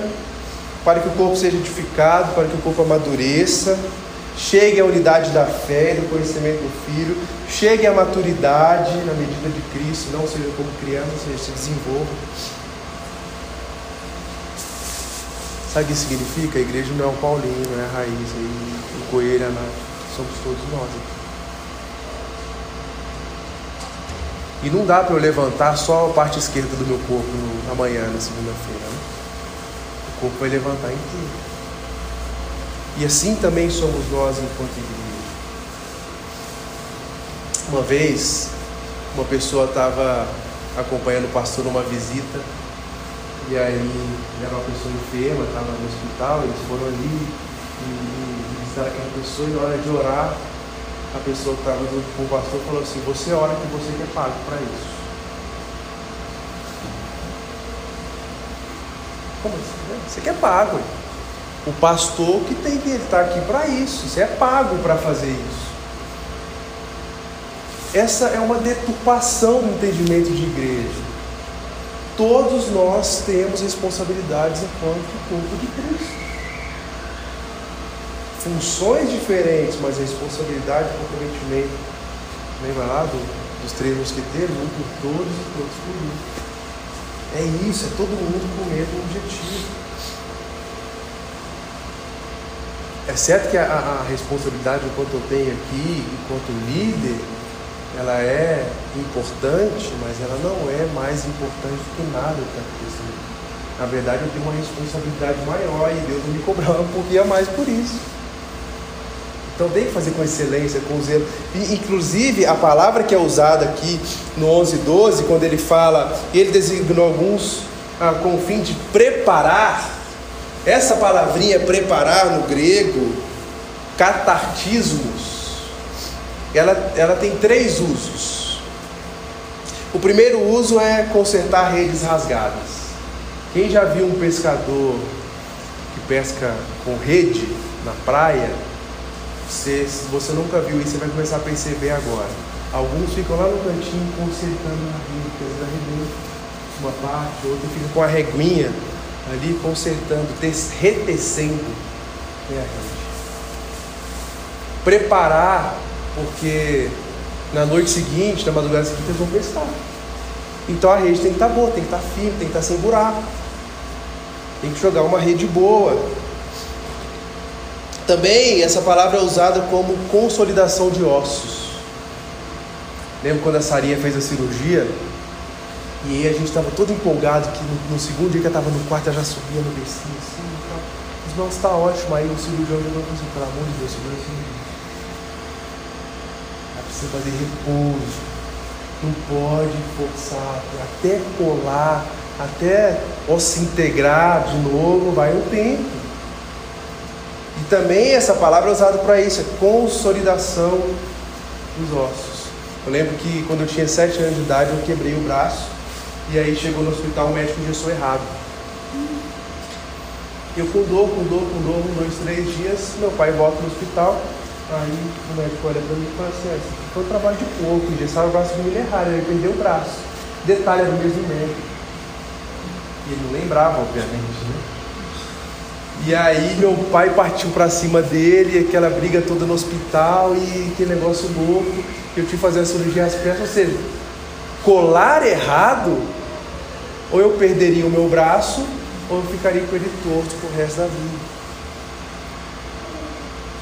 para que o corpo seja edificado, para que o corpo amadureça, chegue à unidade da fé e do conhecimento do Filho, chegue à maturidade na medida de Cristo, não seja como criança, seja, se desenvolva. Sabe o que significa? A igreja não é o Paulinho, não é a raiz, e o coelho, a somos todos nós. E não dá para eu levantar só a parte esquerda do meu corpo amanhã, na segunda-feira. Né? O corpo vai levantar inteiro. E assim também somos nós enquanto igreja. Uma vez, uma pessoa estava acompanhando o pastor numa visita e aí era uma pessoa enferma, estava no hospital, eles foram ali e, e visitaram aquela pessoa e na hora de orar, a pessoa que estava junto com o pastor falou assim, você ora que você quer pago para isso. Como assim? Você quer pago. O pastor que tem que estar aqui para isso. Você é pago para fazer isso. Essa é uma deturpação do entendimento de igreja todos nós temos responsabilidades enquanto corpo de Cristo. Funções diferentes, mas responsabilidade e comprometimento. Lembra lá do, dos três mosqueteiros? Um por todos e todos por um. É isso, é todo mundo com o mesmo objetivo. É certo que a, a responsabilidade enquanto eu tenho aqui, enquanto líder, ela é importante, mas ela não é mais importante do que nada que está acontecendo. Na verdade, eu tenho uma responsabilidade maior e Deus me cobrava um pouquinho a mais por isso. Então tem que fazer com excelência, com zelo. E, inclusive, a palavra que é usada aqui no 11, 12, quando ele fala, ele designou alguns ah, com o fim de preparar, essa palavrinha preparar no grego, catartismos, ela, ela tem três usos. O primeiro uso é consertar redes rasgadas. Quem já viu um pescador que pesca com rede na praia, você, se você nunca viu isso, você vai começar a perceber agora. Alguns ficam lá no cantinho consertando a rede, uma parte, outro fica com a reguinha ali consertando, retecendo a rede. Preparar porque na noite seguinte, na madrugada seguinte, eles vão pescar. Então a rede tem que estar boa, tem que estar firme, tem que estar sem buraco. Tem que jogar uma rede boa. Também essa palavra é usada como consolidação de ossos. Lembra quando a Sarinha fez a cirurgia? E aí a gente estava todo empolgado que no, no, segundo dia que ela estava no quarto, ela já subia no bercinho assim e nossa, está ótimo. Aí o cirurgião já falou assim, pelo amor de Deus, segura assim precisa fazer repouso. Não pode forçar, até colar, até ou se integrar de novo, vai um tempo. E também essa palavra é usada para isso, é consolidação dos ossos. Eu lembro que quando eu tinha sete anos de idade eu quebrei o braço e aí chegou no hospital o médico engessou errado. Eu com dor, com dor, com dor, um, dois, três dias, meu pai volta no hospital, Aí o médico olha para mim e fala assim, ah, isso foi um trabalho de pouco, engessaram o braço mulher errado, ele perdeu o braço. Detalhe, era o mesmo médico. E ele não lembrava, obviamente, né? E aí meu pai partiu para cima dele, aquela briga toda no hospital e aquele negócio louco, eu tive que fazer a cirurgia às pernas, ou seja, colar errado, ou eu perderia o meu braço, ou eu ficaria com ele torto pro resto da vida.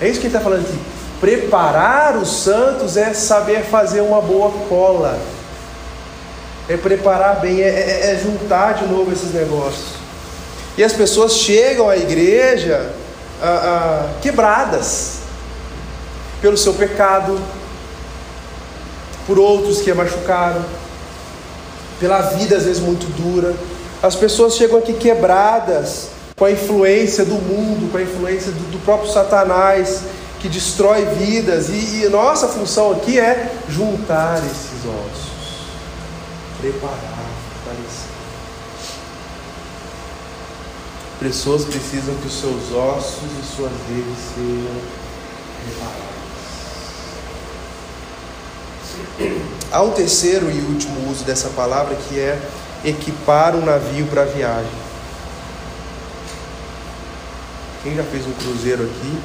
É isso que ele está falando aqui. Preparar os santos é saber fazer uma boa cola. É preparar bem, é, é, é juntar de novo esses negócios. E as pessoas chegam à igreja quebradas pelo seu pecado, por outros que a machucaram, pela vida às vezes muito dura. As pessoas chegam aqui quebradas com a influência do mundo, com a influência do, do próprio Satanás, que destrói vidas. E, e nossa função aqui é juntar esses ossos, preparar, fortalecer. Pessoas precisam que os seus ossos e suas redes sejam preparados. Há um terceiro e último uso dessa palavra que é equipar um navio para a viagem. Quem já fez um cruzeiro aqui,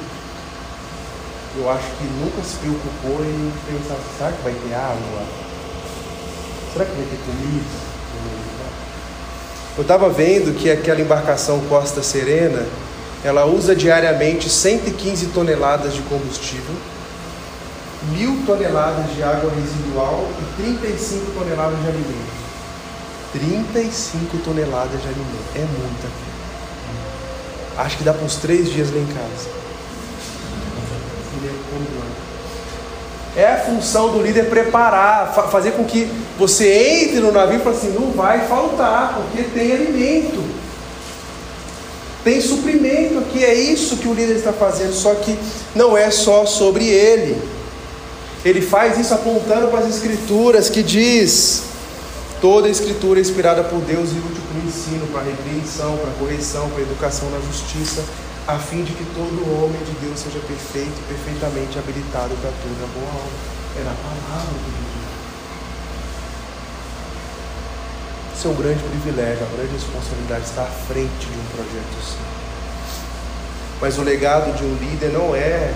eu acho que nunca se preocupou em pensar, será que vai ter água? Será que vai ter comida? Eu estava vendo que aquela embarcação Costa Serena, ela usa diariamente 115 toneladas de combustível, mil toneladas de água residual e 35 toneladas de alimento. 35 toneladas de alimento. É muita. Acho que dá para uns três dias lá em casa. É a função do líder preparar, fazer com que você entre no navio e fale assim: não vai faltar, porque tem alimento, tem suprimento aqui. É isso que o líder está fazendo, só que não é só sobre ele. Ele faz isso apontando para as Escrituras que diz: toda a Escritura é inspirada por Deus e útil para o ensino, para a repreensão, para a correção, para a educação na justiça a fim de que todo homem de Deus seja perfeito, perfeitamente habilitado para toda boa obra. É na palavra que Deus Isso é um grande privilégio, uma grande responsabilidade estar à frente de um projeto assim. Mas o legado de um líder não é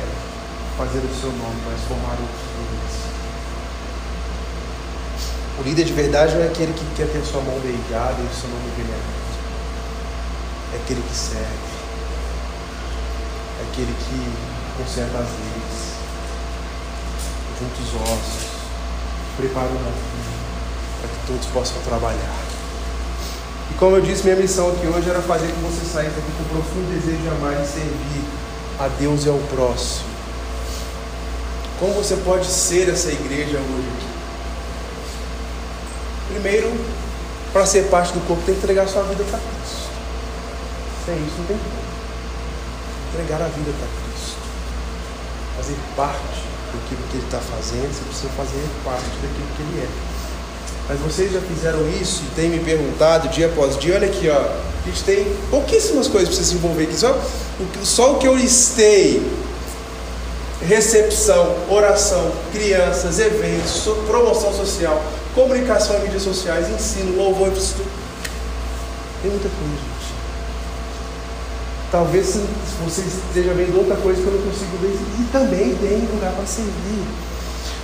fazer o seu nome, mas formar outros líderes. O líder de verdade não é aquele que quer ter sua mão beijada e o seu nome venerado. É aquele que serve aquele que conserta as leis, junta os ossos, prepara o navio para que todos possam trabalhar. E como eu disse, minha missão aqui hoje era fazer com que você saísse aqui com um profundo desejo de amar e servir a Deus e ao próximo. Como você pode ser essa igreja hoje aqui? Primeiro, para ser parte do corpo, tem que entregar sua vida para Cristo. Sem isso, não tem como. Entregar a vida para Cristo, fazer parte daquilo que Ele está fazendo, você precisa fazer parte daquilo que Ele é. Mas vocês já fizeram isso e têm me perguntado dia após dia, olha aqui, ó, a gente tem pouquíssimas coisas para você se envolver aqui, só, só o que eu listei, recepção, oração, crianças, eventos, promoção social, comunicação em mídias sociais, ensino, louvor, tem muita coisa. Talvez você esteja vendo outra coisa que eu não consigo ver. E também tem lugar para servir.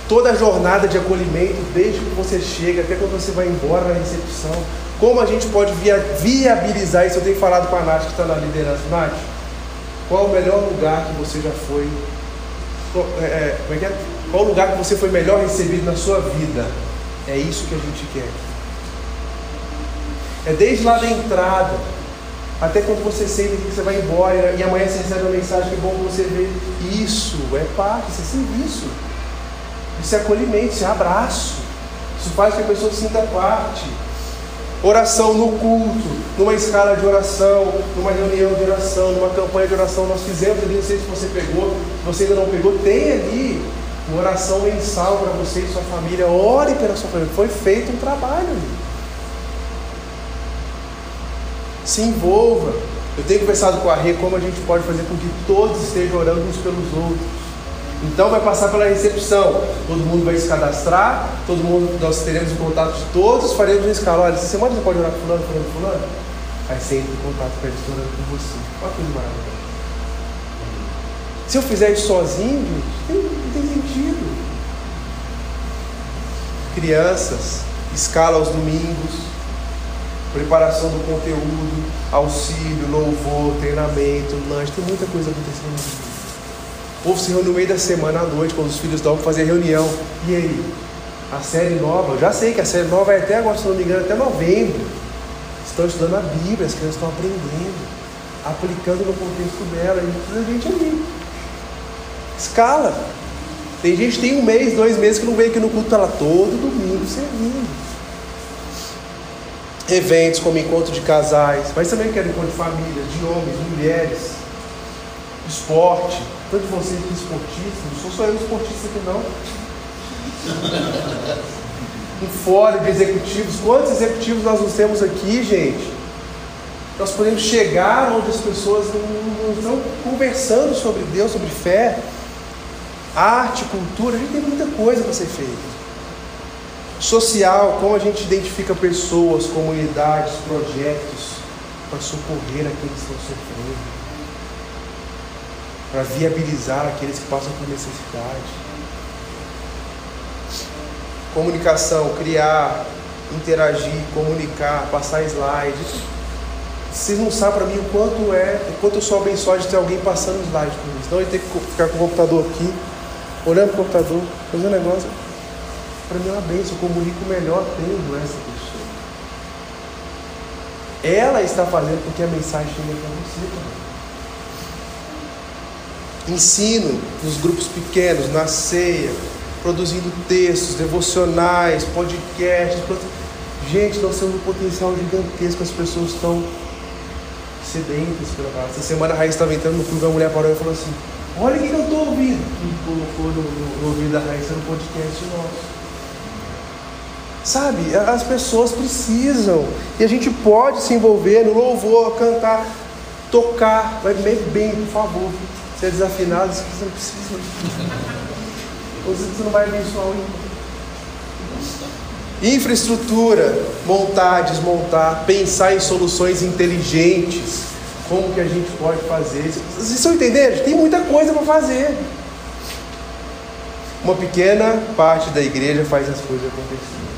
Toda a jornada de acolhimento, desde que você chega até quando você vai embora na recepção. Como a gente pode via, viabilizar isso? Eu tenho falado com a Nath que está na liderança. Nath, qual o melhor lugar que você já foi? Qual é, é, é é? Qual o lugar que você foi melhor recebido na sua vida? É isso que a gente quer. É desde lá da entrada até quando você sente que você vai embora e amanhã você recebe uma mensagem que é bom você ver. Isso é parte, isso é serviço. Isso é acolhimento, isso é abraço. Isso faz que a pessoa sinta parte. Oração no culto, numa escala de oração, numa reunião de oração, numa campanha de oração. Nós fizemos ali, não sei se você pegou, se você ainda não pegou, tem ali uma oração mensal para você e sua família. Ore pela sua família. Foi feito um trabalho se envolva. Eu tenho conversado com a Rê como a gente pode fazer com que todos estejam orando uns pelos outros. Então vai passar pela recepção, todo mundo vai se cadastrar, todo mundo, nós teremos o contato de todos, faremos uma escala. Olha, essa semana você pode orar com fulano, fulano, fulano? Aí você entra em contato com a editora com você. Olha que coisa. Se eu fizer isso sozinho, não tem Crianças, escala aos domingos, preparação do conteúdo, auxílio, louvor, treinamento, lanche, tem muita coisa acontecendo. O povo se reúne no meio da semana à noite, quando os filhos dormem, fazer reunião. E aí? A série nova, eu já sei que a série nova é até agora, se não me engano, até novembro. estão estudando a Bíblia, as crianças estão aprendendo, aplicando no contexto dela, e de gente ali. Escala. Tem gente que tem um mês, dois meses que não vem aqui no culto, está lá todo domingo servindo. Eventos como encontro de casais, mas também quero encontro de famílias, de homens, mulheres, esporte. Tanto vocês que esportistas, não sou só eu esportista aqui não. [laughs] Um fórum de executivos. Quantos executivos nós não temos aqui, gente? Nós podemos chegar onde as pessoas não estão conversando sobre Deus, sobre fé arte, cultura, a gente tem muita coisa para ser feita. Social, como a gente identifica pessoas, comunidades, projetos para socorrer aqueles que estão sofrendo, para viabilizar aqueles que passam por necessidade. Comunicação, criar, interagir, comunicar, passar slides. Vocês não sabem para mim o quanto é, o quanto eu sou abençoado de ter alguém passando slide por mim. Senão eu ter que ficar com o computador aqui olhando para o computador, fazendo negócio. Para mim é uma bênção, eu comunico melhor tendo essa pessoa. Ela está fazendo com que a mensagem chegue para você também. Ensino nos grupos pequenos, na ceia, produzindo textos, devocionais, podcasts. Gente, nós temos um potencial gigantesco, as pessoas estão sedentas pela palavra. Essa semana a Raiz estava entrando no clube, a mulher parou e falou assim: Olha o que eu estou ouvindo. E colocou no, no, no ouvido da Raíssa no podcast nosso. Sabe, as pessoas precisam. E a gente pode se envolver no louvor, cantar, tocar. Vai bem, bem por favor. Se é desafinado, você não precisa. Você não vai abençoar o. Infraestrutura, montar, desmontar, pensar em soluções inteligentes como que a gente pode fazer. Vocês estão entendendo? Tem muita coisa para fazer. Uma pequena parte da igreja faz as coisas acontecerem.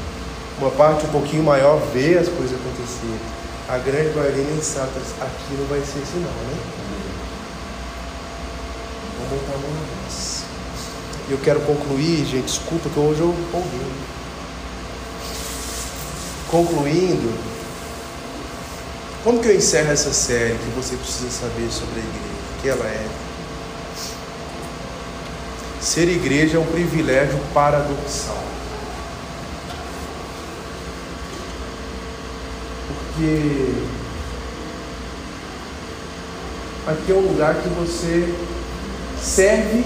Uma parte um pouquinho maior vê as coisas acontecerem. A grande maioria nem sabe, aqui não vai ser assim não, né? Vamos botar a mão na vez. Eu quero concluir, gente, desculpa que hoje eu empolguei. Concluindo, como que eu encerro essa série que você precisa saber sobre a igreja? O que ela é? Ser igreja é um privilégio paradoxal. Porque aqui é um lugar que você serve,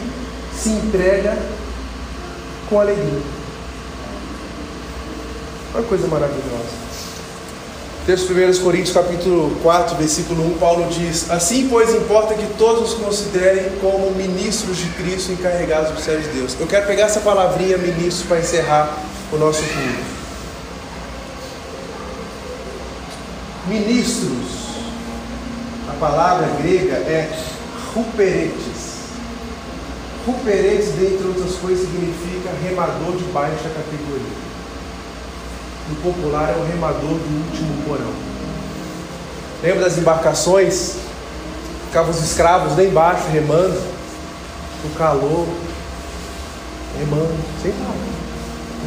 se entrega com alegria. Uma coisa maravilhosa. Texto 1 Coríntios capítulo 4, versículo 1, Paulo diz: Assim, pois, importa que todos os considerem como ministros de Cristo encarregados do céu de Deus. Eu quero pegar essa palavrinha ministro para encerrar o nosso culto. Ministros, a palavra grega é ruperetes. Ruperetes, dentre outras coisas, significa remador de baixa categoria no popular é o remador do último porão. Lembra das embarcações? Ficavam os escravos lá embaixo remando, no calor, remando, sem parar.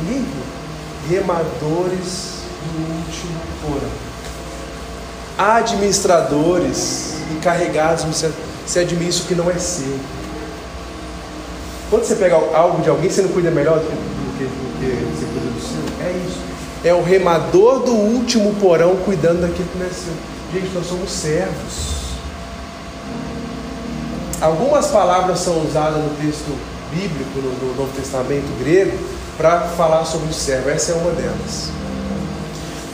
Ninguém viu. Remadores do último porão. Administradores encarregados, você administra o que não é seu. Quando você pega algo de alguém, você não cuida melhor do que, do que, do que você cuida do seu? É isso é o remador do último porão cuidando daquilo que nasceu. Gente, nós somos servos. Algumas palavras são usadas no texto bíblico, no, no Novo Testamento grego, para falar sobre o servo. Essa é uma delas.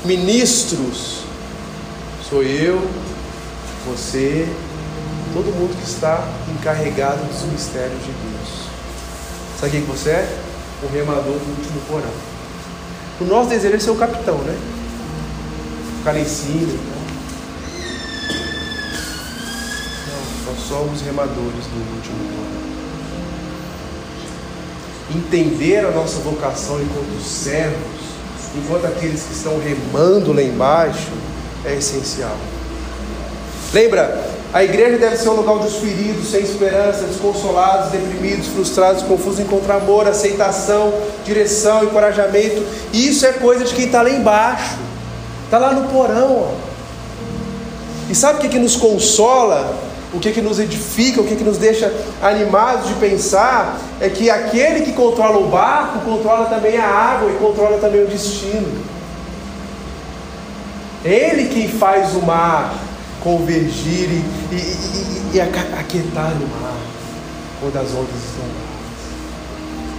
Ministros, sou eu, você, todo mundo que está encarregado dos mistérios de Deus. Sabe quem você é? O remador do último porão. O nosso desejo é ser o capitão, né? Ficar lá em cima. Então. Não, nós somos remadores do último plano. Entender a nossa vocação enquanto servos, enquanto aqueles que estão remando lá embaixo, é essencial. Lembra, a igreja deve ser um lugar onde os feridos, sem esperança, desconsolados, deprimidos, frustrados, confusos encontram amor, aceitação, direção, encorajamento. E isso é coisa de quem está lá embaixo, está lá no porão. Ó. E sabe o que, que nos consola? O que, que nos edifica, o que, que nos deixa animados de pensar é que aquele que controla o barco controla também a água e controla também o destino. Ele quem faz o mar convergir e, e, e, e aquietar o mar quando as ondas estão lá.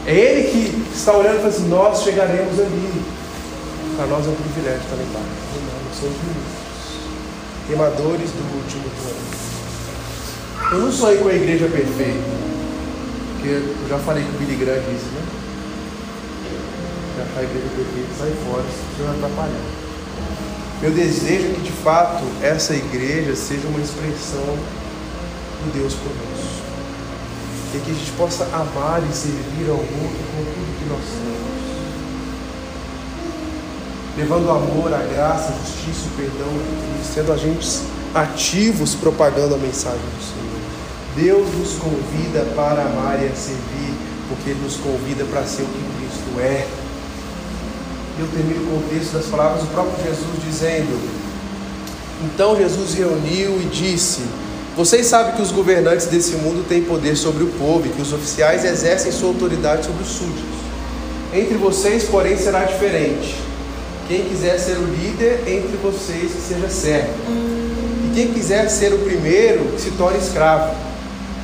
É Ele que está olhando e assim: Nós chegaremos ali. Para nós é um privilégio estar lá embaixo. Nós somos ministros, remadores do último plano. Eu não aí com a igreja perfeita. Porque eu já falei que o Billy Graham disse, né? Já a igreja perfeita, sai fora, se você atrapalhar. Meu desejo é que de fato essa igreja seja uma expressão do Deus conosco. E que a gente possa amar e servir ao mundo com tudo que nós temos. Levando amor, a graça, a justiça, o perdão, sendo agentes ativos propagando a mensagem do Senhor. Deus nos convida para amar e a servir, porque Ele nos convida para ser o que Cristo é. Eu termino com o texto das palavras do próprio Jesus dizendo: Então Jesus reuniu e disse: Vocês sabem que os governantes desse mundo têm poder sobre o povo e que os oficiais exercem sua autoridade sobre os súditos. Entre vocês, porém, será diferente. Quem quiser ser o líder entre vocês, que seja servo. E quem quiser ser o primeiro, que se torne escravo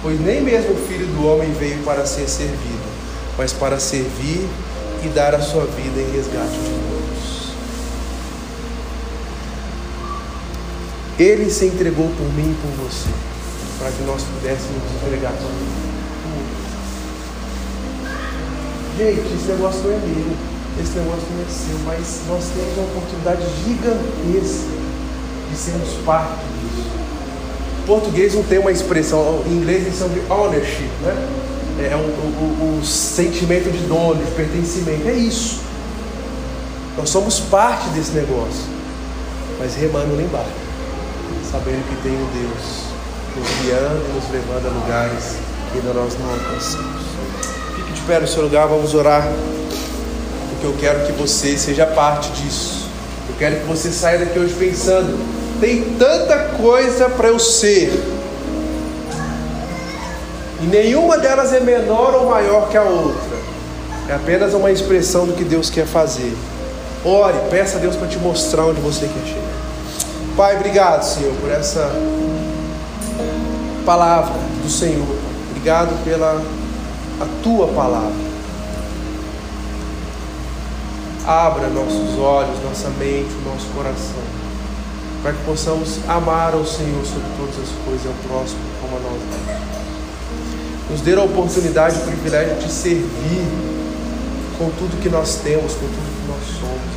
pois nem mesmo o Filho do Homem veio para ser servido, mas para servir e dar a sua vida em resgate de muitos. Ele se entregou por mim e por você, para que nós pudéssemos entregar por ele. Gente, esse negócio não é meu, esse negócio não é seu, mas nós temos uma oportunidade gigantesca de sermos parte português não tem uma expressão, em inglês eles chamam de ownership, né? É o, o, sentimento de dono, de pertencimento. É isso. Nós somos parte desse negócio, mas remando lá embaixo, sabendo que tem um Deus nos guiando e nos levando a lugares que ainda nós não alcançamos. Fique de pé no seu lugar, vamos orar, porque eu quero que você seja parte disso. Eu quero que você saia daqui hoje pensando tem tanta coisa para eu ser. E nenhuma delas é menor ou maior que a outra. É apenas uma expressão do que Deus quer fazer. Ore, peça a Deus para te mostrar onde você quer chegar. Pai, obrigado, Senhor, por essa palavra do Senhor. Obrigado pela a tua palavra. Abra nossos olhos, nossa mente, nosso coração para que possamos amar ao Senhor sobre todas as coisas e ao próximo como a nós mesmos. Nos dê a oportunidade o privilégio de servir com tudo que nós temos, com tudo que nós somos.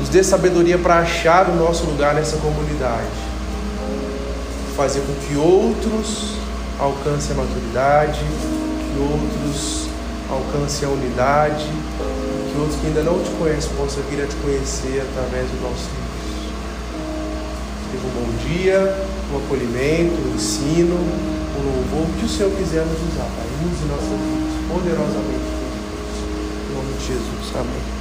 Nos dê sabedoria para achar o nosso lugar nessa comunidade, fazer com que outros alcancem a maturidade, que outros alcancem a unidade, que outros que ainda não te conhecem possam vir a te conhecer através do nosso um bom dia, um acolhimento, um ensino, um louvor, o que o Senhor quiser nos usar, Pai. Use nossas vidas poderosamente. Em nome de Jesus. Amém.